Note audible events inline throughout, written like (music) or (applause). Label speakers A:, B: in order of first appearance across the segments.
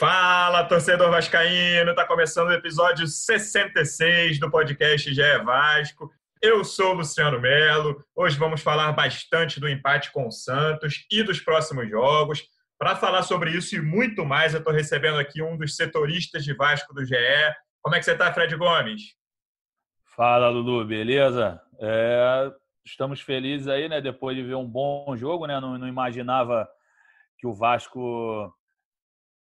A: Fala, torcedor vascaíno! Tá começando o episódio 66 do podcast GE Vasco. Eu sou o Luciano Melo. Hoje vamos falar bastante do empate com o Santos e dos próximos jogos. Para falar sobre isso e muito mais, eu estou recebendo aqui um dos setoristas de Vasco do GE. Como é que você está, Fred Gomes?
B: Fala, Lulu, beleza? É, estamos felizes aí, né? Depois de ver um bom jogo, né? Não, não imaginava que o Vasco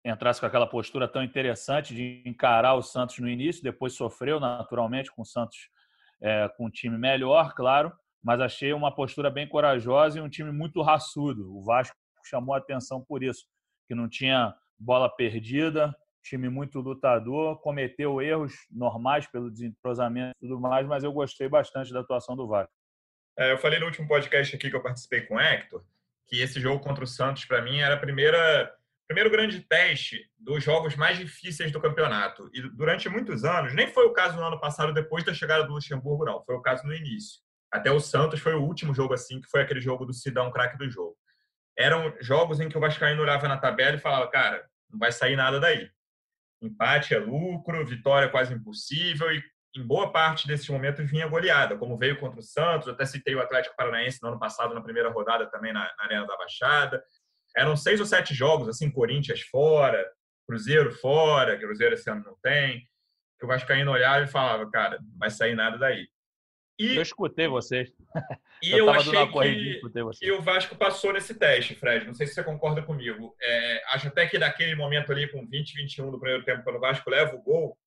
B: entrasse com aquela postura tão interessante de encarar o Santos no início, depois sofreu naturalmente com o Santos é, com um time melhor, claro, mas achei uma postura bem corajosa e um time muito raçudo. O Vasco chamou atenção por isso, que não tinha bola perdida, time muito lutador, cometeu erros normais pelo desentrosamento e tudo mais, mas eu gostei bastante da atuação do Vasco.
A: É, eu falei no último podcast aqui que eu participei com o Hector, que esse jogo contra o Santos, para mim, era a primeira primeiro grande teste dos jogos mais difíceis do campeonato. E durante muitos anos, nem foi o caso no ano passado, depois da chegada do Luxemburgo, não. Foi o caso no início. Até o Santos foi o último jogo assim, que foi aquele jogo do Sidão, craque do jogo. Eram jogos em que o Vascaíno olhava na tabela e falava, cara, não vai sair nada daí. Empate é lucro, vitória é quase impossível e em boa parte desses momentos vinha goleada, como veio contra o Santos, até citei o Atlético Paranaense no ano passado, na primeira rodada também na, na Arena da Baixada. Eram seis ou sete jogos, assim, Corinthians fora, Cruzeiro fora, Cruzeiro esse ano não tem, que o Vascaíno olhava e falava, cara, não vai sair nada daí.
B: E, eu escutei vocês. (laughs)
A: E eu, eu achei que, que o Vasco passou nesse teste, Fred. Não sei se você concorda comigo. É, acho até que daquele momento ali, com 20, 21 do primeiro tempo, quando o Vasco leva o gol,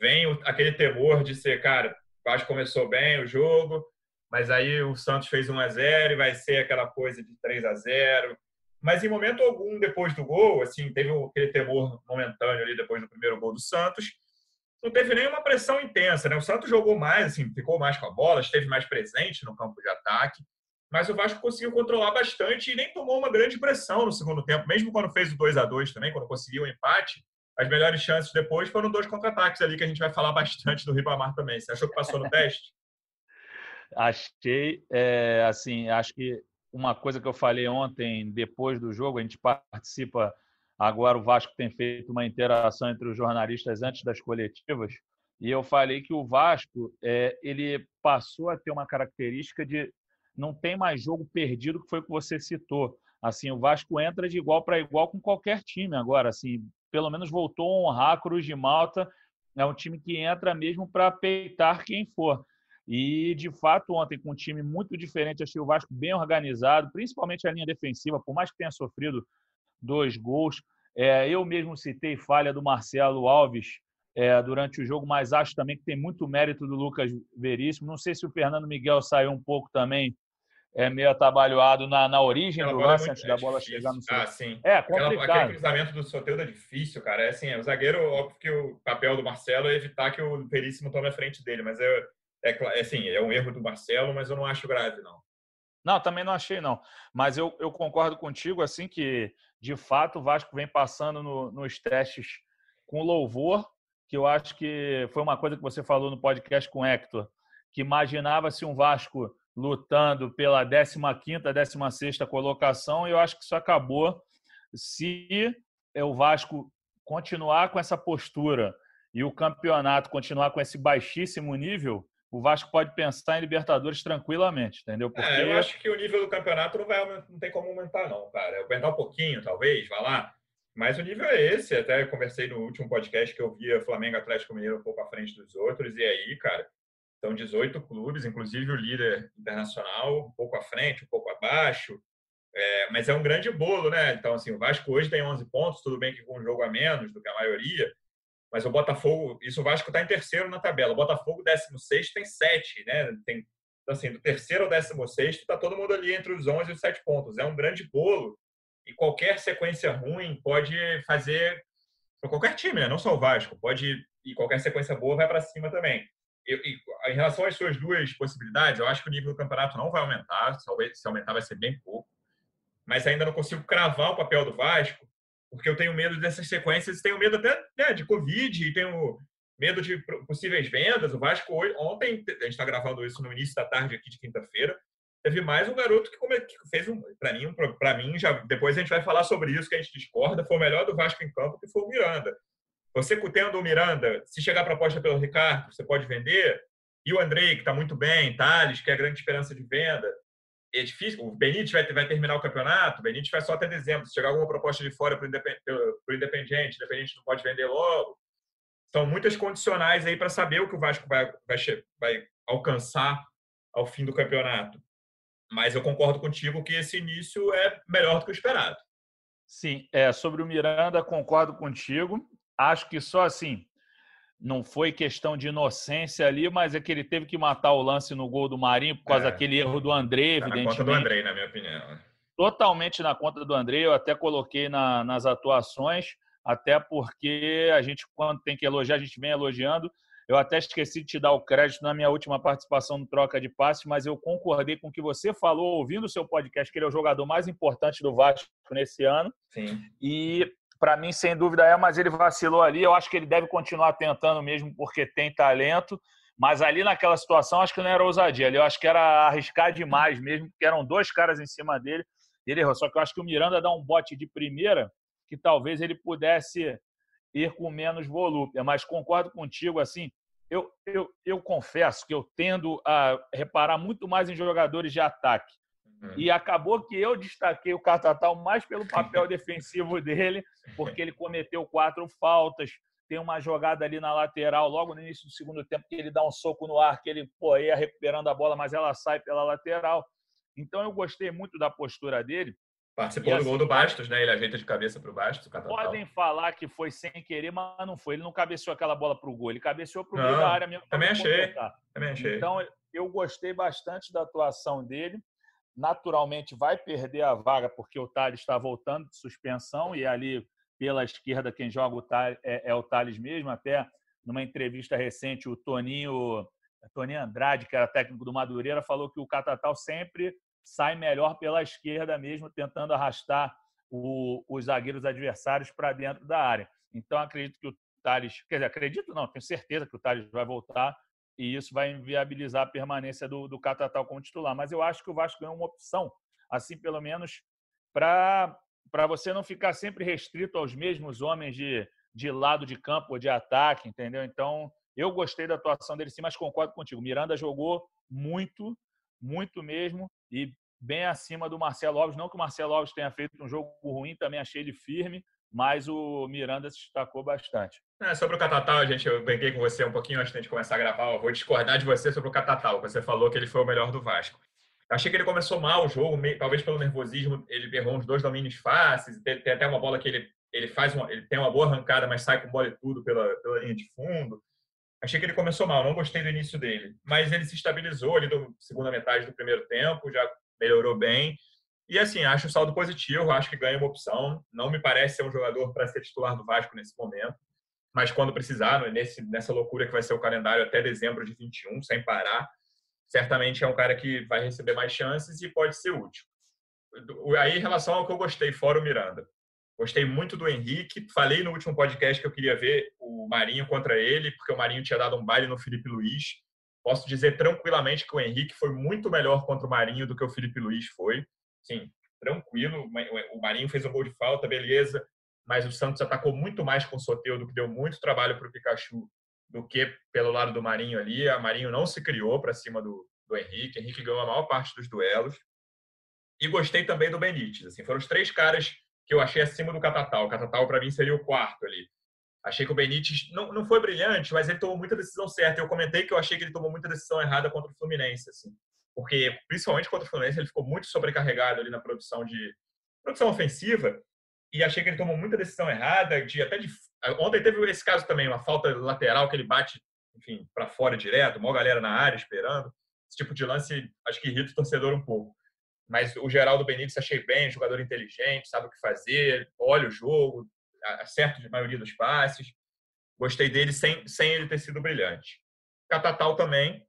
A: vem o, aquele temor de ser, cara, o Vasco começou bem o jogo, mas aí o Santos fez 1 a 0 e vai ser aquela coisa de 3 a 0 mas em momento algum depois do gol, assim, teve aquele temor momentâneo ali depois do primeiro gol do Santos. Não teve nenhuma pressão intensa, né? O Santos jogou mais, assim, ficou mais com a bola, esteve mais presente no campo de ataque, mas o Vasco conseguiu controlar bastante e nem tomou uma grande pressão no segundo tempo, mesmo quando fez o 2 a 2 também, quando conseguiu o empate. As melhores chances depois foram dois contra-ataques ali que a gente vai falar bastante do Ribamar também. Você achou que passou no teste? (laughs)
B: Achei, é, assim, acho que uma coisa que eu falei ontem, depois do jogo, a gente participa. Agora o Vasco tem feito uma interação entre os jornalistas antes das coletivas, e eu falei que o Vasco é, ele passou a ter uma característica de não tem mais jogo perdido, que foi o que você citou. Assim, o Vasco entra de igual para igual com qualquer time agora. Assim, pelo menos voltou a honrar a Cruz de Malta. É um time que entra mesmo para peitar quem for. E, de fato, ontem, com um time muito diferente, achei o Vasco bem organizado, principalmente a linha defensiva, por mais que tenha sofrido dois gols. É, eu mesmo citei falha do Marcelo Alves é, durante o jogo, mas acho também que tem muito mérito do Lucas Veríssimo. Não sei se o Fernando Miguel saiu um pouco também é meio atabalhoado na, na origem Aquela do é lance, é antes da bola difícil. chegar no
A: seu. Ah, sim.
B: É, complicado.
A: Aquela, aquele cruzamento do Soteldo é difícil, cara. É assim, é, o zagueiro, óbvio que o papel do Marcelo é evitar que o Veríssimo tome a frente dele, mas é, é, é assim, é um erro do Marcelo, mas eu não acho grave, não.
B: Não, também não achei, não. Mas eu, eu concordo contigo, assim, que de fato o Vasco vem passando no, nos testes com louvor, que eu acho que foi uma coisa que você falou no podcast com o Hector, que imaginava-se um Vasco lutando pela 15ª, 16ª colocação, e eu acho que isso acabou se o Vasco continuar com essa postura e o campeonato continuar com esse baixíssimo nível, o Vasco pode pensar em Libertadores tranquilamente, entendeu?
A: Porque... É, eu acho que o nível do campeonato não, vai, não tem como aumentar, não, cara. Aumentar um pouquinho, talvez, vai lá. Mas o nível é esse. Até conversei no último podcast que eu via Flamengo Atlético Mineiro um pouco à frente dos outros. E aí, cara, são 18 clubes, inclusive o líder internacional, um pouco à frente, um pouco abaixo. É, mas é um grande bolo, né? Então, assim, o Vasco hoje tem 11 pontos, tudo bem que com um jogo a menos do que a maioria, mas o Botafogo, isso o Vasco está em terceiro na tabela. O Botafogo, 16, tem 7, né? Tem, assim, do terceiro ao 16, está todo mundo ali entre os 11 e os 7 pontos. É um grande bolo e qualquer sequência ruim pode fazer para qualquer time, né? não só o Vasco, pode e qualquer sequência boa vai para cima também. Eu, e, em relação às suas duas possibilidades, eu acho que o nível do campeonato não vai aumentar, talvez se aumentar vai ser bem pouco, mas ainda não consigo cravar o papel do Vasco, porque eu tenho medo dessas sequências, tenho medo até né, de Covid, tenho medo de possíveis vendas. O Vasco ontem, a gente está gravando isso no início da tarde aqui de quinta-feira, teve mais um garoto que, que fez um, para mim, para mim já depois a gente vai falar sobre isso que a gente discorda, foi o melhor do Vasco em campo que foi o Miranda. Você tendo o Miranda, se chegar proposta pelo Ricardo, você pode vender. E o Andrei, que está muito bem, Thales, que é a grande esperança de venda. É difícil. O Benítez vai, vai terminar o campeonato, o Benítez vai só até dezembro. Se chegar alguma proposta de fora para o Independente, o Independente não pode vender logo. São muitas condicionais aí para saber o que o Vasco vai, vai, vai alcançar ao fim do campeonato. Mas eu concordo contigo que esse início é melhor do que o esperado.
B: Sim, é, sobre o Miranda, concordo contigo. Acho que só assim, não foi questão de inocência ali, mas é que ele teve que matar o lance no gol do Marinho por causa é, daquele erro do André, tá evidentemente.
A: Na conta do André, na minha opinião.
B: Totalmente na conta do André, eu até coloquei na, nas atuações até porque a gente, quando tem que elogiar, a gente vem elogiando. Eu até esqueci de te dar o crédito na minha última participação no Troca de Passe, mas eu concordei com o que você falou, ouvindo o seu podcast, que ele é o jogador mais importante do Vasco nesse ano.
A: Sim.
B: E para mim, sem dúvida é, mas ele vacilou ali. Eu acho que ele deve continuar tentando mesmo, porque tem talento. Mas ali naquela situação, acho que não era ousadia. Ali eu acho que era arriscar demais mesmo, porque eram dois caras em cima dele. Ele errou. Só que eu acho que o Miranda dá um bote de primeira que talvez ele pudesse ir com menos volúpia. Mas concordo contigo, assim, eu, eu, eu confesso que eu tendo a reparar muito mais em jogadores de ataque. E acabou que eu destaquei o Catatal mais pelo papel (laughs) defensivo dele, porque ele cometeu quatro faltas. Tem uma jogada ali na lateral, logo no início do segundo tempo, que ele dá um soco no ar, que ele pô, ia recuperando a bola, mas ela sai pela lateral. Então eu gostei muito da postura dele.
A: Participou do gol do Bastos, né? Ele ajeita de cabeça para o Bastos.
B: Podem falar que foi sem querer, mas não foi. Ele não cabeceou aquela bola para o gol. Ele cabeceou para o meio da área mesmo.
A: Também achei. também achei.
B: Então, eu gostei bastante da atuação dele. Naturalmente, vai perder a vaga porque o Thales está voltando de suspensão e ali pela esquerda quem joga o Thales, é, é o Thales mesmo. Até numa entrevista recente, o Toninho, Toninho Andrade, que era técnico do Madureira, falou que o Catatal sempre sai melhor pela esquerda mesmo, tentando arrastar o, os zagueiros adversários para dentro da área. Então, acredito que o Thales, quer dizer, acredito não, tenho certeza que o Thales vai voltar e isso vai inviabilizar a permanência do, do Catatal como titular. Mas eu acho que o Vasco ganhou uma opção, assim, pelo menos, para você não ficar sempre restrito aos mesmos homens de, de lado de campo ou de ataque, entendeu? Então, eu gostei da atuação dele sim, mas concordo contigo. Miranda jogou muito, muito mesmo, e bem acima do Marcelo Alves. Não que o Marcelo Alves tenha feito um jogo ruim, também achei ele firme, mas o Miranda se destacou bastante.
A: É, sobre o Catatal, gente, eu brinquei com você um pouquinho antes de começar a gravar. Eu vou discordar de você sobre o Catatal. Você falou que ele foi o melhor do Vasco. Eu achei que ele começou mal o jogo, talvez pelo nervosismo, ele errou uns dois domínios fáceis. Tem, tem até uma bola que ele, ele faz uma, ele tem uma boa arrancada, mas sai com bola e tudo pela, pela linha de fundo. Achei que ele começou mal, não gostei do início dele, mas ele se estabilizou ali na segunda metade do primeiro tempo, já melhorou bem. E assim, acho o saldo positivo, acho que ganha uma opção. Não me parece ser um jogador para ser titular do Vasco nesse momento, mas quando precisar, né, nesse, nessa loucura que vai ser o calendário até dezembro de 21, sem parar, certamente é um cara que vai receber mais chances e pode ser útil. Aí, em relação ao que eu gostei, fora o Miranda, Gostei muito do Henrique. Falei no último podcast que eu queria ver o Marinho contra ele, porque o Marinho tinha dado um baile no Felipe Luiz. Posso dizer tranquilamente que o Henrique foi muito melhor contra o Marinho do que o Felipe Luiz foi. Sim, tranquilo. O Marinho fez um gol de falta, beleza. Mas o Santos atacou muito mais com o Soteudo, que deu muito trabalho para o Pikachu, do que pelo lado do Marinho ali. A Marinho não se criou para cima do, do Henrique. Henrique ganhou a maior parte dos duelos. E gostei também do Benítez. Assim, foram os três caras que eu achei acima do Catatal. O Catatal, para mim, seria o quarto ali. Achei que o Benítez não, não foi brilhante, mas ele tomou muita decisão certa. Eu comentei que eu achei que ele tomou muita decisão errada contra o Fluminense, assim. Porque, principalmente contra o Fluminense, ele ficou muito sobrecarregado ali na produção de produção ofensiva e achei que ele tomou muita decisão errada, de até de ontem teve esse caso também, uma falta lateral que ele bate, enfim, para fora direto, uma galera na área esperando. Esse tipo de lance acho que irrita o torcedor um pouco. Mas o Geraldo Benítez achei bem, jogador inteligente, sabe o que fazer, olha o jogo, acerta a maioria dos passes. gostei dele sem, sem ele ter sido brilhante. Catatal também,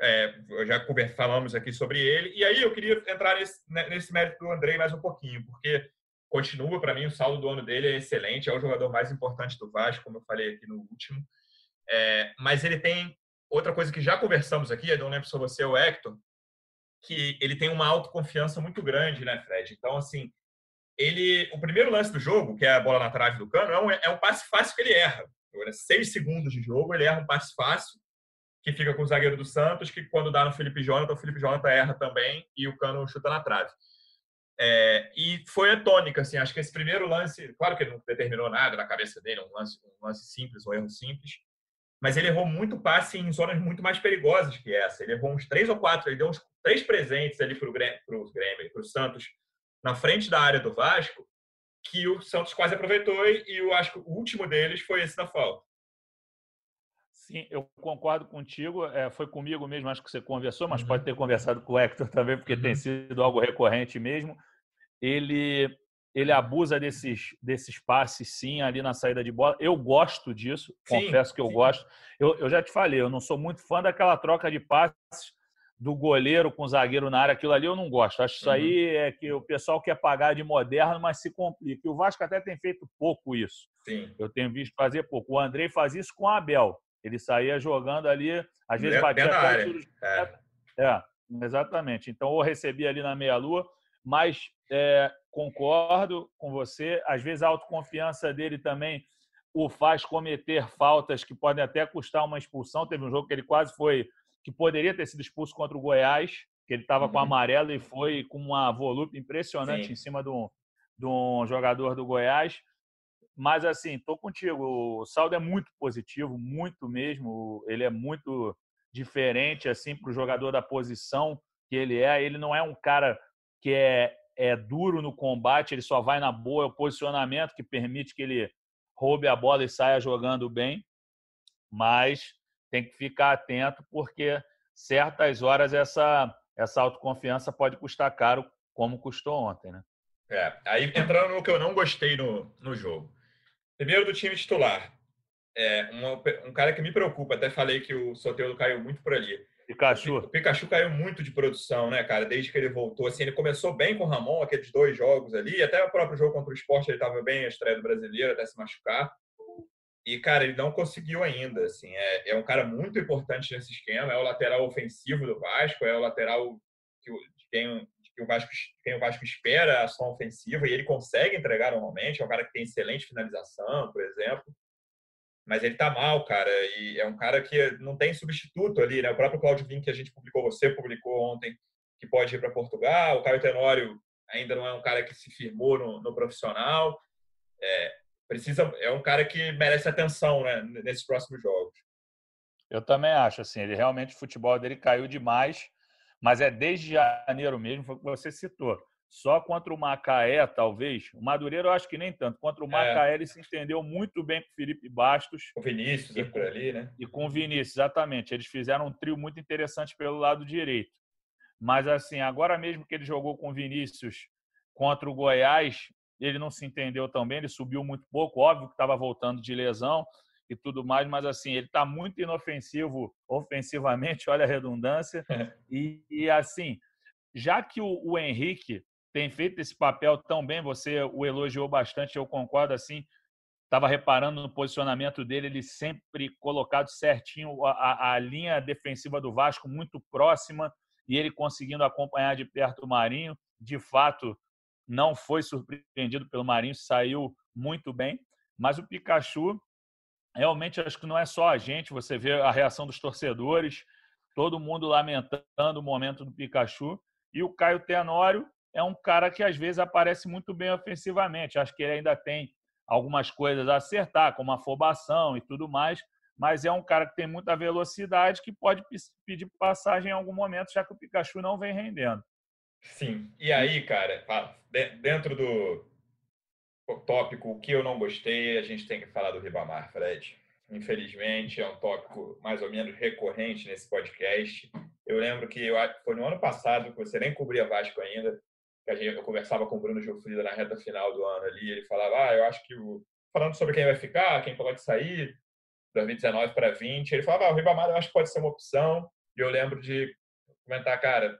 A: é, já falamos aqui sobre ele. E aí eu queria entrar nesse, né, nesse mérito do Andrei mais um pouquinho, porque continua, para mim, o saldo do ano dele é excelente, é o jogador mais importante do Vasco, como eu falei aqui no último. É, mas ele tem outra coisa que já conversamos aqui, eu não lembro se você o Hector, que ele tem uma autoconfiança muito grande, né, Fred? Então, assim, ele, o primeiro lance do jogo, que é a bola na trave do cano, é um, é um passe fácil que ele erra. Agora, seis segundos de jogo, ele erra um passe fácil, que fica com o zagueiro do Santos, que quando dá no Felipe Jonathan, o Felipe Jonathan erra também e o cano chuta na trave. É, e foi a tônica, assim, acho que esse primeiro lance, claro que ele não determinou nada na cabeça dele, um lance, um lance simples, um erro simples, mas ele errou muito passe em zonas muito mais perigosas que essa. Ele errou uns três ou quatro, ele deu uns três presentes ali para o Grêmio, para o Santos, na frente da área do Vasco, que o Santos quase aproveitou e eu acho que o último deles foi esse da falta.
B: Sim, eu concordo contigo. É, foi comigo mesmo, acho que você conversou, mas uhum. pode ter conversado com o Hector também, porque uhum. tem sido algo recorrente mesmo. Ele, ele abusa desses, desses passes, sim, ali na saída de bola. Eu gosto disso, sim, confesso que eu sim. gosto. Eu, eu já te falei, eu não sou muito fã daquela troca de passes do goleiro com o zagueiro na área, aquilo ali eu não gosto. Acho isso aí uhum. é que o pessoal quer pagar de moderno, mas se complica. E o Vasco até tem feito pouco isso. Sim. Eu tenho visto fazer pouco. O Andrei faz isso com o Abel. Ele saía jogando ali, às vezes batia
A: área. É.
B: é, exatamente. Então, eu recebi ali na meia-lua, mas é, concordo com você. Às vezes a autoconfiança dele também o faz cometer faltas que podem até custar uma expulsão. Teve um jogo que ele quase foi que poderia ter sido expulso contra o Goiás, que ele estava uhum. com amarelo e foi com uma volúpia impressionante Sim. em cima de um, de um jogador do Goiás. Mas, assim, tô contigo. O saldo é muito positivo, muito mesmo. Ele é muito diferente, assim, para o jogador da posição que ele é. Ele não é um cara que é, é duro no combate, ele só vai na boa. É o posicionamento que permite que ele roube a bola e saia jogando bem. Mas tem que ficar atento porque certas horas essa essa autoconfiança pode custar caro, como custou ontem, né?
A: É, aí entrando no que eu não gostei no, no jogo. Primeiro do time titular. É, um, um cara que me preocupa, até falei que o Soteldo caiu muito por ali.
B: Pikachu.
A: O Pikachu caiu muito de produção, né, cara? Desde que ele voltou. Assim, ele começou bem com o Ramon, aqueles dois jogos ali, até o próprio jogo contra o esporte ele estava bem, a estreia do brasileiro, até se machucar. E, cara, ele não conseguiu ainda. Assim, é, é um cara muito importante nesse esquema. É o lateral ofensivo do Vasco, é o lateral que, de quem, que o Vasco, quem o Vasco espera a ação ofensiva e ele consegue entregar normalmente. É um cara que tem excelente finalização, por exemplo. Mas ele tá mal, cara. E é um cara que não tem substituto ali, né? O próprio Claudio Vim, que a gente publicou, você publicou ontem, que pode ir para Portugal. O Caio Tenório ainda não é um cara que se firmou no, no profissional. É, precisa é um cara que merece atenção né, nesses próximos jogos.
B: Eu também acho assim, ele realmente o futebol dele caiu demais, mas é desde janeiro mesmo, foi o que você citou. Só contra o Macaé, talvez. O Madureiro, eu acho que nem tanto. Contra o é. Macaé, é. ele se entendeu muito bem com o Felipe Bastos.
A: Com o Vinícius, e, por ali, né?
B: E com o Vinícius, exatamente. Eles fizeram um trio muito interessante pelo lado direito. Mas, assim, agora mesmo que ele jogou com o Vinícius contra o Goiás, ele não se entendeu tão bem, ele subiu muito pouco, óbvio que estava voltando de lesão e tudo mais, mas assim, ele está muito inofensivo ofensivamente, (laughs) olha a redundância, e, e, assim, já que o, o, Henrique tem feito esse papel tão bem, você o elogiou bastante, eu concordo assim, estava reparando no posicionamento dele, ele sempre colocado certinho, a, a linha defensiva do Vasco muito próxima, e ele conseguindo acompanhar de perto o Marinho, de fato, não foi surpreendido pelo Marinho, saiu muito bem. Mas o Pikachu, realmente, acho que não é só a gente, você vê a reação dos torcedores, todo mundo lamentando o momento do Pikachu. E o Caio Tenório é um cara que às vezes aparece muito bem ofensivamente. Acho que ele ainda tem algumas coisas a acertar, como afobação e tudo mais, mas é um cara que tem muita velocidade que pode pedir passagem em algum momento, já que o Pikachu não vem rendendo.
A: Sim. E aí, cara, dentro do tópico o que eu não gostei, a gente tem que falar do Ribamar, Fred. Infelizmente, é um tópico mais ou menos recorrente nesse podcast. Eu lembro que eu, foi no ano passado, que você nem cobria Vasco ainda, que a gente, eu conversava com o Bruno Gilfrida na reta final do ano ali, ele falava, ah, eu acho que o... falando sobre quem vai ficar, quem pode sair, 2019 para 20. Ele falava, ah, o Ribamar eu acho que pode ser uma opção. E eu lembro de comentar, cara,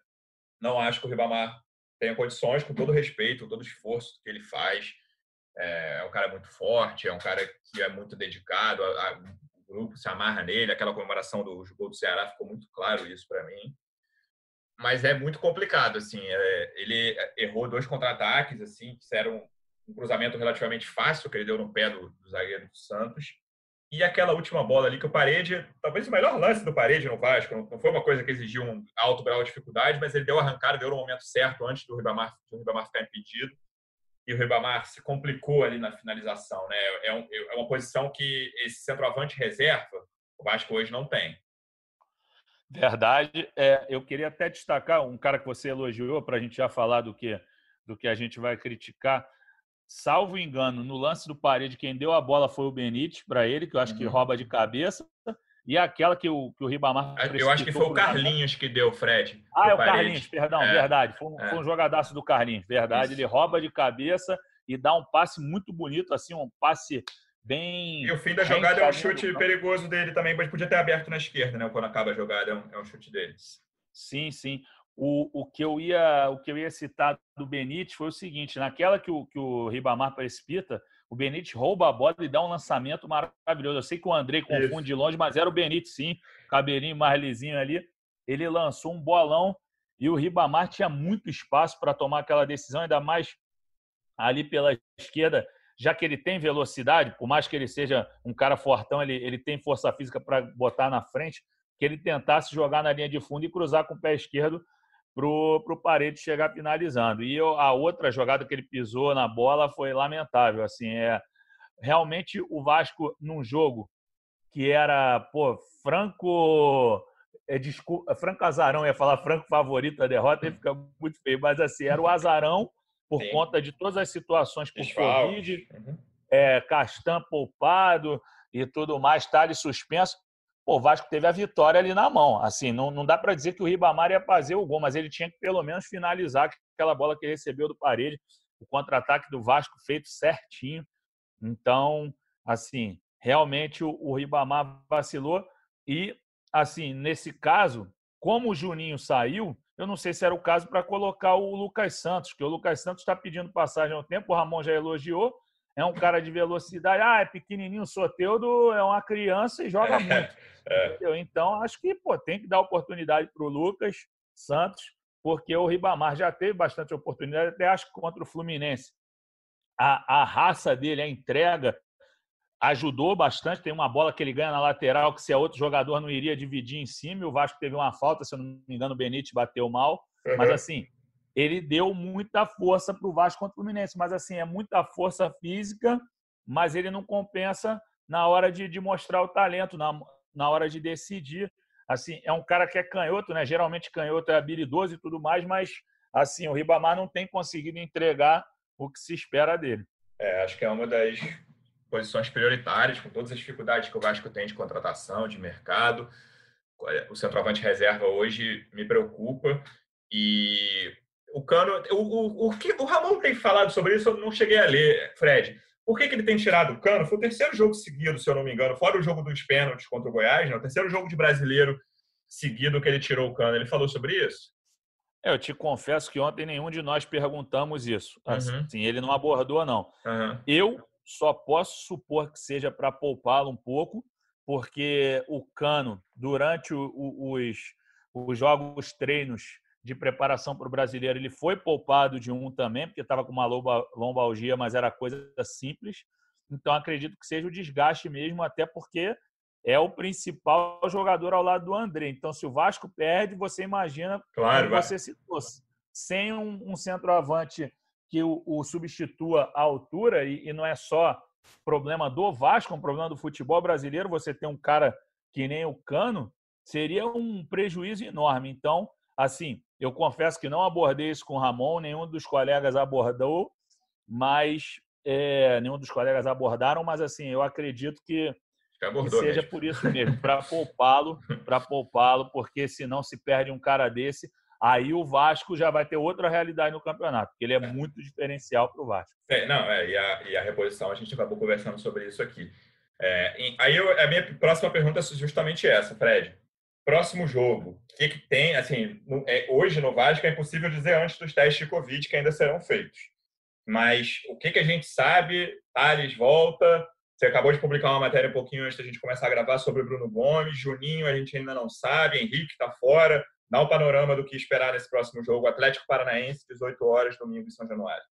A: não acho que o Ribamar tenha condições, com todo respeito, com todo esforço que ele faz. É, é cara muito forte, é um cara que é muito dedicado, a, a, o grupo se amarra nele, aquela comemoração do gol do Ceará ficou muito claro isso para mim. Mas é muito complicado, assim, é, ele errou dois contra-ataques, assim, que eram um cruzamento relativamente fácil que ele deu no pé do, do zagueiro do Santos. E aquela última bola ali que o Parede, talvez o melhor lance do Parede no Vasco, não foi uma coisa que exigiu um alto grau de dificuldade, mas ele deu a arrancada, deu no momento certo antes do Ribamar, do Ribamar ficar impedido. E o Ribamar se complicou ali na finalização, né? É, um, é uma posição que esse centroavante reserva o Vasco hoje não tem.
B: Verdade. É, eu queria até destacar um cara que você elogiou para a gente já falar do que do que a gente vai criticar salvo engano, no lance do parede, quem deu a bola foi o Benítez para ele, que eu acho uhum. que rouba de cabeça. E aquela que o, que o Ribamar.
A: Eu acho que foi o Carlinhos que deu, Fred.
B: Ah, é o Carlinhos, perdão, é. verdade. Foi um, é. foi um jogadaço do Carlinhos, verdade. Isso. Ele rouba de cabeça e dá um passe muito bonito, assim, um passe bem.
A: E o fim da jogada é um chute perigoso dele também, mas podia ter aberto na esquerda, né? Quando acaba a jogada, é um, é um chute deles.
B: Sim, sim. O, o, que eu ia, o que eu ia citar do Benítez foi o seguinte: naquela que o, que o Ribamar precipita, o Benítez rouba a bola e dá um lançamento maravilhoso. Eu sei que o André confunde Isso. de longe, mas era o Benítez, sim, cabelinho mais lisinho ali. Ele lançou um bolão e o Ribamar tinha muito espaço para tomar aquela decisão, ainda mais ali pela esquerda, já que ele tem velocidade, por mais que ele seja um cara fortão, ele, ele tem força física para botar na frente, que ele tentasse jogar na linha de fundo e cruzar com o pé esquerdo para o Parede chegar finalizando. E eu, a outra jogada que ele pisou na bola foi lamentável. Assim, é realmente o Vasco num jogo que era pô, franco é, desculpa, franco azarão, ia falar franco favorito da derrota, ele fica muito feio, mas assim, era o azarão por Sim. conta de todas as situações por Covid, uhum. é, Castan poupado e tudo mais, Thales suspenso o Vasco teve a vitória ali na mão. Assim, não, não dá para dizer que o Ribamar ia fazer o gol, mas ele tinha que pelo menos finalizar aquela bola que ele recebeu do parede, o contra-ataque do Vasco feito certinho. Então, assim, realmente o, o Ribamar vacilou e, assim, nesse caso, como o Juninho saiu, eu não sei se era o caso para colocar o Lucas Santos, que o Lucas Santos está pedindo passagem ao tempo, o Ramon já elogiou, é um cara de velocidade. Ah, é pequenininho, o Soteudo é uma criança e joga muito. É. Então, acho que pô, tem que dar oportunidade para o Lucas Santos, porque o Ribamar já teve bastante oportunidade, até acho que contra o Fluminense. A, a raça dele, a entrega, ajudou bastante. Tem uma bola que ele ganha na lateral, que se é outro jogador não iria dividir em cima. O Vasco teve uma falta, se eu não me engano, o Benítez bateu mal. Uhum. Mas assim, ele deu muita força para o Vasco contra o Fluminense. Mas assim, é muita força física, mas ele não compensa na hora de, de mostrar o talento, na, na hora de decidir. Assim, é um cara que é canhoto, né? Geralmente canhoto é habilidoso e tudo mais, mas assim, o Ribamar não tem conseguido entregar o que se espera dele.
A: É, acho que é uma das posições prioritárias, com todas as dificuldades que o Vasco tem de contratação, de mercado. O centroavante reserva hoje me preocupa e o Cano, o, o, o, que o Ramon tem falado sobre isso, eu não cheguei a ler, Fred. Por que, que ele tem tirado o Cano? Foi o terceiro jogo seguido, se eu não me engano, fora o jogo dos pênaltis contra o Goiás, né? o terceiro jogo de brasileiro seguido que ele tirou o Cano. Ele falou sobre isso?
B: É, eu te confesso que ontem nenhum de nós perguntamos isso. Uhum. Assim, ele não abordou, não. Uhum. Eu só posso supor que seja para poupá-lo um pouco, porque o Cano, durante o, o, os, os jogos treinos de preparação para o brasileiro, ele foi poupado de um também, porque estava com uma lombalgia, mas era coisa simples. Então, acredito que seja o desgaste mesmo, até porque é o principal jogador ao lado do André. Então, se o Vasco perde, você imagina
A: claro,
B: como você se fosse. Sem um, um centroavante que o, o, substitua à altura, e, e não é só problema do Vasco, é um problema do futebol brasileiro, você tem um cara que nem o Cano, seria um prejuízo enorme. Então, assim, eu confesso que não abordei isso com o Ramon, nenhum dos colegas abordou, mas é, nenhum dos colegas abordaram, mas assim, eu acredito que, que seja mesmo. por (laughs) isso mesmo, para poupá-lo, para poupá-lo, porque senão se perde um cara desse, aí o Vasco já vai ter outra realidade no campeonato, porque ele é, é. muito diferencial para o Vasco.
A: É, não, é, e, a, e a reposição, a gente acabou conversando sobre isso aqui. É, aí eu, a minha próxima pergunta é justamente essa, Fred. Próximo jogo, o que, que tem? Assim, é, hoje no Vasco é impossível dizer antes dos testes de Covid que ainda serão feitos. Mas o que, que a gente sabe? Thales volta. Você acabou de publicar uma matéria um pouquinho antes da gente começar a gravar sobre o Bruno Gomes. Juninho, a gente ainda não sabe. Henrique está fora. Dá um panorama do que esperar nesse próximo jogo. Atlético Paranaense, 18 horas, domingo em São Januário.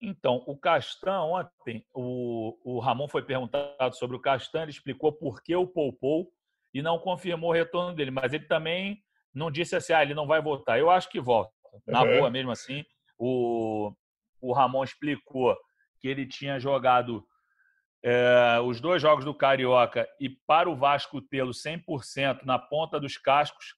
B: Então, o Castan, ontem, o, o Ramon foi perguntado sobre o Castan, ele explicou por que o poupou e não confirmou o retorno dele, mas ele também não disse assim, ah, ele não vai voltar. Eu acho que volta, na uhum. boa mesmo assim. O, o Ramon explicou que ele tinha jogado é, os dois jogos do Carioca e para o Vasco tê-lo 100% na ponta dos cascos,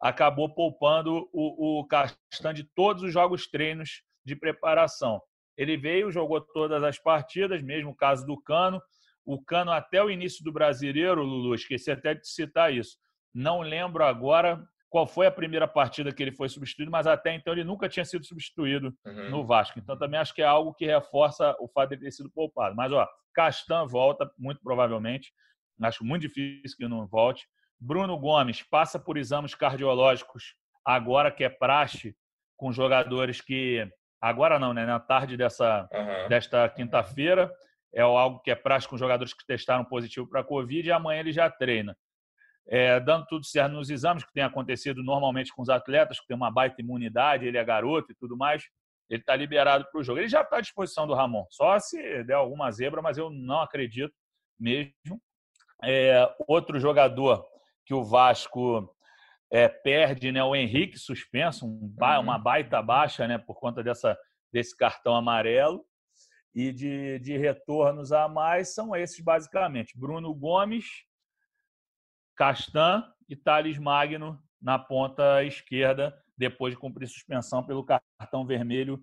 B: acabou poupando o, o Castan de todos os jogos treinos de preparação. Ele veio, jogou todas as partidas, mesmo o caso do Cano. O Cano, até o início do Brasileiro, Lulu, esqueci até de citar isso. Não lembro agora qual foi a primeira partida que ele foi substituído, mas até então ele nunca tinha sido substituído uhum. no Vasco. Então também acho que é algo que reforça o fato de ele ter sido poupado. Mas, ó, Castan volta, muito provavelmente. Acho muito difícil que não volte. Bruno Gomes passa por exames cardiológicos agora que é praxe com jogadores que agora não, né? Na tarde dessa uhum. desta quinta-feira é algo que é prático com jogadores que testaram positivo para a Covid e amanhã ele já treina. É, dando tudo certo nos exames, que tem acontecido normalmente com os atletas, que tem uma baita imunidade, ele é garoto e tudo mais, ele está liberado para o jogo. Ele já está à disposição do Ramon, só se der alguma zebra, mas eu não acredito mesmo. É, outro jogador que o Vasco é, perde né, o Henrique suspenso, um, uhum. uma baita baixa né, por conta dessa, desse cartão amarelo. E de, de retornos a mais são esses, basicamente. Bruno Gomes, Castan e Thales Magno na ponta esquerda, depois de cumprir suspensão pelo cartão vermelho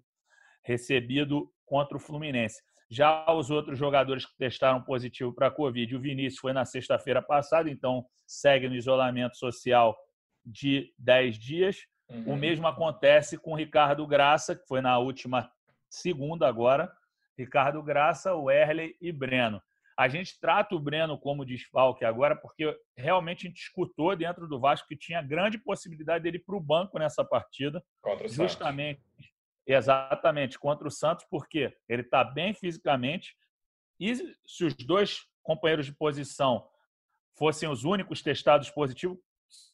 B: recebido contra o Fluminense. Já os outros jogadores que testaram positivo para a Covid, o Vinícius foi na sexta-feira passada, então segue no isolamento social de 10 dias. Uhum. O mesmo acontece com o Ricardo Graça, que foi na última segunda agora. Ricardo Graça, o Erley e Breno. A gente trata o Breno como desfalque agora, porque realmente a gente escutou dentro do Vasco que tinha grande possibilidade dele para o banco nessa partida.
A: Contra o
B: justamente, Santos. exatamente, contra o Santos, porque ele está bem fisicamente. E se os dois companheiros de posição fossem os únicos testados positivos,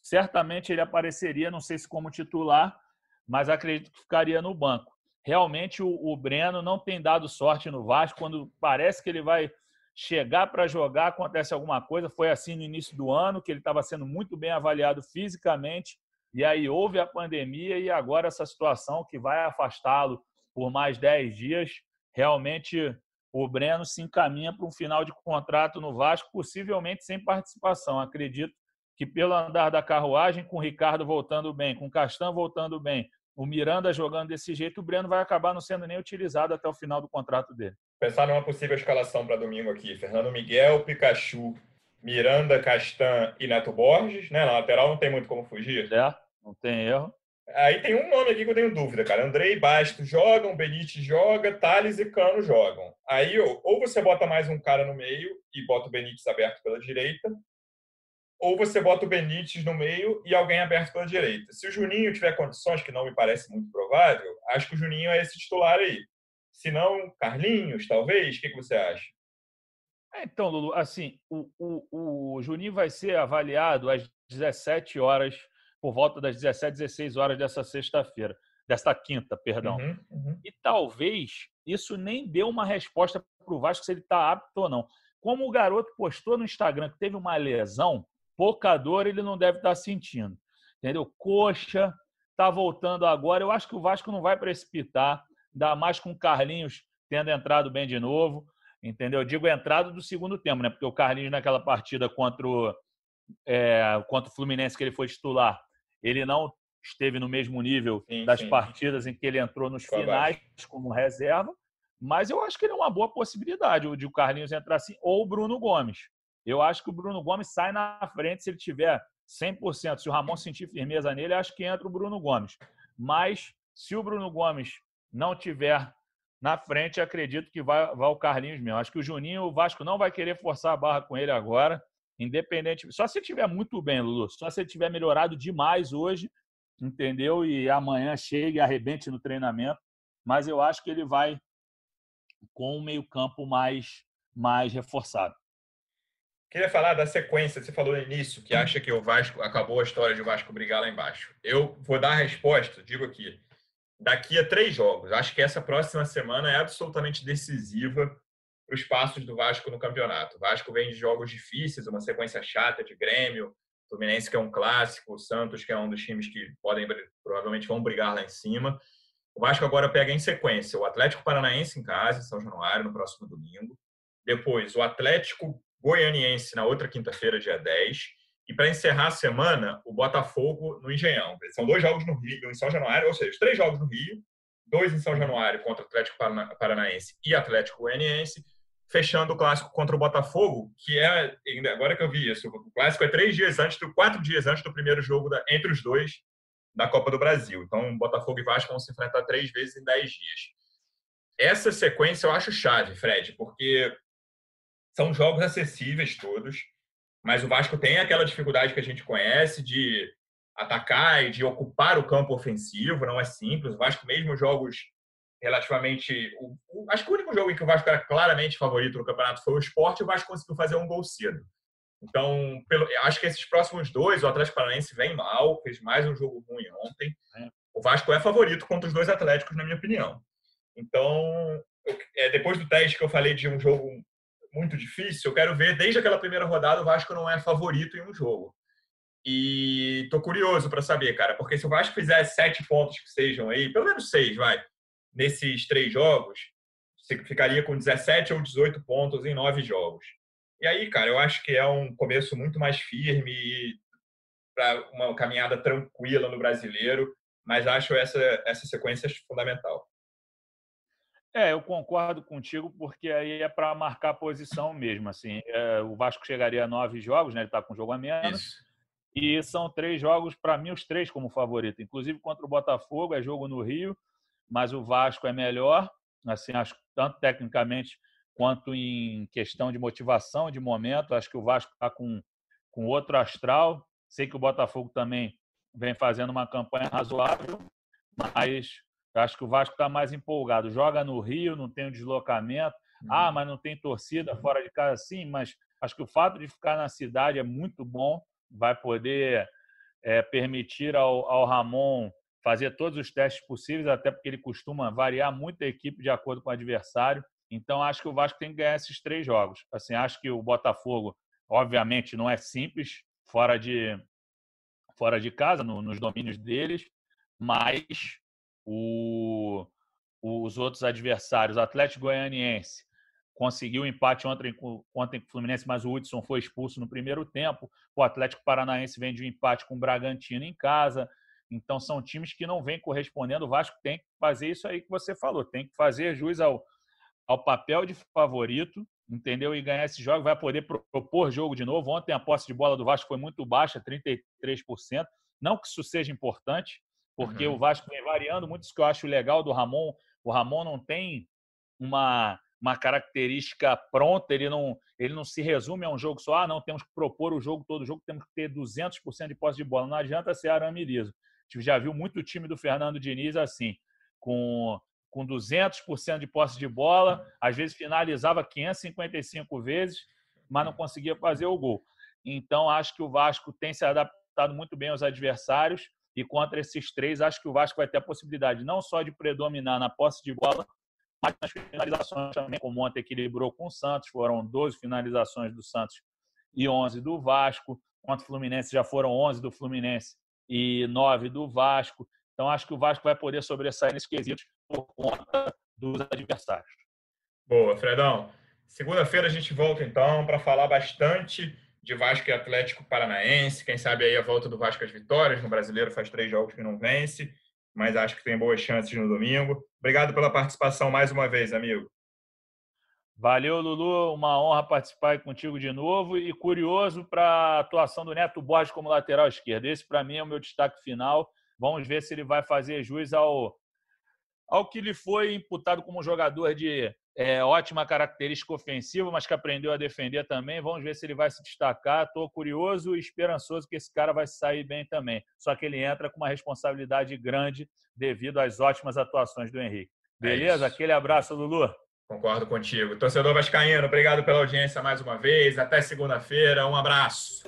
B: certamente ele apareceria, não sei se como titular, mas acredito que ficaria no banco. Realmente o, o Breno não tem dado sorte no Vasco quando parece que ele vai chegar para jogar, acontece alguma coisa. Foi assim no início do ano, que ele estava sendo muito bem avaliado fisicamente, e aí houve a pandemia e agora essa situação que vai afastá-lo por mais 10 dias. Realmente o Breno se encaminha para um final de contrato no Vasco, possivelmente sem participação. Acredito que pelo andar da carruagem, com o Ricardo voltando bem, com o Castan voltando bem, o Miranda jogando desse jeito, o Breno vai acabar não sendo nem utilizado até o final do contrato dele.
A: Pensar numa possível escalação para domingo aqui: Fernando Miguel, Pikachu, Miranda, Castan e Neto Borges, né? Na lateral não tem muito como fugir.
B: É, não tem erro.
A: Aí tem um nome aqui que eu tenho dúvida, cara. Andrei e Basto jogam, Benítez joga, Thales e Cano jogam. Aí ou você bota mais um cara no meio e bota o Benítez aberto pela direita, ou você bota o Benítez no meio e alguém aberto pela direita. Se o Juninho tiver condições, que não me parece muito provável, acho que o Juninho é esse titular aí. Se não, Carlinhos, talvez. O que, que você acha?
B: É, então, Lulu, assim, o, o, o Juninho vai ser avaliado às 17 horas, por volta das 17, 16 horas dessa sexta-feira, desta quinta, perdão. Uhum, uhum. E talvez isso nem dê uma resposta para o Vasco se ele está apto ou não. Como o garoto postou no Instagram que teve uma lesão, pouca dor ele não deve estar sentindo. Entendeu? Coxa está voltando agora. Eu acho que o Vasco não vai precipitar, ainda mais com o Carlinhos tendo entrado bem de novo. Entendeu? Eu digo entrado do segundo tempo, né? Porque o Carlinhos naquela partida contra o, é, contra o Fluminense que ele foi titular, ele não esteve no mesmo nível sim, das sim. partidas em que ele entrou nos finais como reserva. Mas eu acho que ele é uma boa possibilidade de o Carlinhos entrar assim, ou o Bruno Gomes. Eu acho que o Bruno Gomes sai na frente se ele tiver 100%. Se o Ramon sentir firmeza nele, acho que entra o Bruno Gomes. Mas se o Bruno Gomes não tiver Na frente, acredito que vai, vai o Carlinhos mesmo. Acho que o Juninho, o Vasco não vai querer forçar a barra com ele agora, independente. Só se ele estiver muito bem, Lulu. Só se ele tiver melhorado demais hoje, entendeu? E amanhã chegue e arrebente no treinamento. Mas eu acho que ele vai com o meio-campo mais, mais reforçado.
A: Queria falar da sequência. Você falou no início que acha que o Vasco acabou a história de o Vasco brigar lá embaixo. Eu vou dar a resposta, digo aqui daqui a três jogos. Acho que essa próxima semana é absolutamente decisiva para os passos do Vasco no campeonato. O Vasco vem de jogos difíceis, uma sequência chata de Grêmio, Fluminense que é um clássico, o Santos que é um dos times que podem provavelmente vão brigar lá em cima. O Vasco agora pega em sequência o Atlético Paranaense em casa, em São Januário, no próximo domingo. Depois o Atlético Goianiense na outra quinta-feira, dia 10 e para encerrar a semana, o Botafogo no Engenhão. São dois jogos no Rio, em São Januário, ou seja, três jogos no Rio, dois em São Januário contra Atlético Paranaense e Atlético Goianiense, fechando o clássico contra o Botafogo, que é, agora que eu vi isso, o clássico é três dias antes, do, quatro dias antes do primeiro jogo da, entre os dois da Copa do Brasil. Então, Botafogo e Vasco vão se enfrentar três vezes em dez dias. Essa sequência eu acho chave, Fred, porque são jogos acessíveis todos mas o Vasco tem aquela dificuldade que a gente conhece de atacar e de ocupar o campo ofensivo, não é simples. O Vasco, mesmo jogos relativamente. O, o, acho que o único jogo em que o Vasco era claramente favorito no campeonato foi o esporte e o Vasco conseguiu fazer um gol cedo. Então, pelo, acho que esses próximos dois, o Atlético Paranaense vem mal, fez mais um jogo ruim ontem. É. O Vasco é favorito contra os dois Atléticos, na minha opinião. Então, eu, é, depois do teste que eu falei de um jogo muito difícil, eu quero ver desde aquela primeira rodada o Vasco não é favorito em um jogo. E tô curioso para saber, cara, porque se o Vasco fizer sete pontos que sejam aí, pelo menos seis, vai, nesses três jogos, ficaria com 17 ou 18 pontos em nove jogos. E aí, cara, eu acho que é um começo muito mais firme para uma caminhada tranquila no brasileiro, mas acho essa, essa sequência fundamental.
B: É, eu concordo contigo, porque aí é para marcar a posição mesmo. Assim, é, o Vasco chegaria a nove jogos, né? Ele está com um jogo a menos. Isso. E são três jogos, para mim, os três como favorito. Inclusive contra o Botafogo, é jogo no Rio, mas o Vasco é melhor, assim, acho tanto tecnicamente quanto em questão de motivação, de momento. Acho que o Vasco está com, com outro astral. Sei que o Botafogo também vem fazendo uma campanha razoável, mas eu acho que o Vasco está mais empolgado. Joga no Rio, não tem o deslocamento. Ah, uhum. mas não tem torcida fora de casa, sim. Mas acho que o fato de ficar na cidade é muito bom. Vai poder é, permitir ao, ao Ramon fazer todos os testes possíveis, até porque ele costuma variar muito a equipe de acordo com o adversário. Então, acho que o Vasco tem que ganhar esses três jogos. Assim, acho que o Botafogo, obviamente, não é simples fora de, fora de casa, no, nos domínios deles, mas o, os outros adversários. O Atlético Goianiense conseguiu um empate ontem, ontem com o Fluminense, mas o Hudson foi expulso no primeiro tempo. O Atlético Paranaense vem de um empate com o Bragantino em casa. Então, são times que não vêm correspondendo. O Vasco tem que fazer isso aí que você falou, tem que fazer jus ao, ao papel de favorito, entendeu? E ganhar esse jogo, vai poder propor jogo de novo. Ontem a posse de bola do Vasco foi muito baixa, 33%. Não que isso seja importante, porque uhum. o Vasco vem variando muito. Isso que eu acho legal do Ramon. O Ramon não tem uma, uma característica pronta, ele não, ele não se resume a um jogo só. Ah, não, temos que propor o jogo, todo jogo temos que ter 200% de posse de bola. Não adianta ser arame liso. A gente já viu muito o time do Fernando Diniz assim, com, com 200% de posse de bola, às vezes finalizava 555 vezes, mas não conseguia fazer o gol. Então, acho que o Vasco tem se adaptado muito bem aos adversários e contra esses três, acho que o Vasco vai ter a possibilidade não só de predominar na posse de bola, mas nas finalizações também, como ontem equilibrou com o Santos. Foram 12 finalizações do Santos e 11 do Vasco. Contra o Fluminense já foram 11 do Fluminense e 9 do Vasco. Então, acho que o Vasco vai poder sobressair nesses quesitos por conta dos adversários.
A: Boa, Fredão. Segunda-feira a gente volta então para falar bastante de Vasco e Atlético Paranaense. Quem sabe aí a volta do Vasco às vitórias. No brasileiro faz três jogos que não vence, mas acho que tem boas chances no domingo. Obrigado pela participação mais uma vez, amigo.
B: Valeu, Lulu. Uma honra participar contigo de novo. E curioso para a atuação do Neto Borges como lateral esquerdo. Esse, para mim, é o meu destaque final. Vamos ver se ele vai fazer jus ao, ao que lhe foi imputado como jogador de é, ótima característica ofensiva, mas que aprendeu a defender também. Vamos ver se ele vai se destacar. Estou curioso e esperançoso que esse cara vai sair bem também. Só que ele entra com uma responsabilidade grande devido às ótimas atuações do Henrique. É Beleza? É Aquele abraço, Lulu.
A: Concordo contigo. Torcedor Vascaíno, obrigado pela audiência mais uma vez. Até segunda-feira. Um abraço.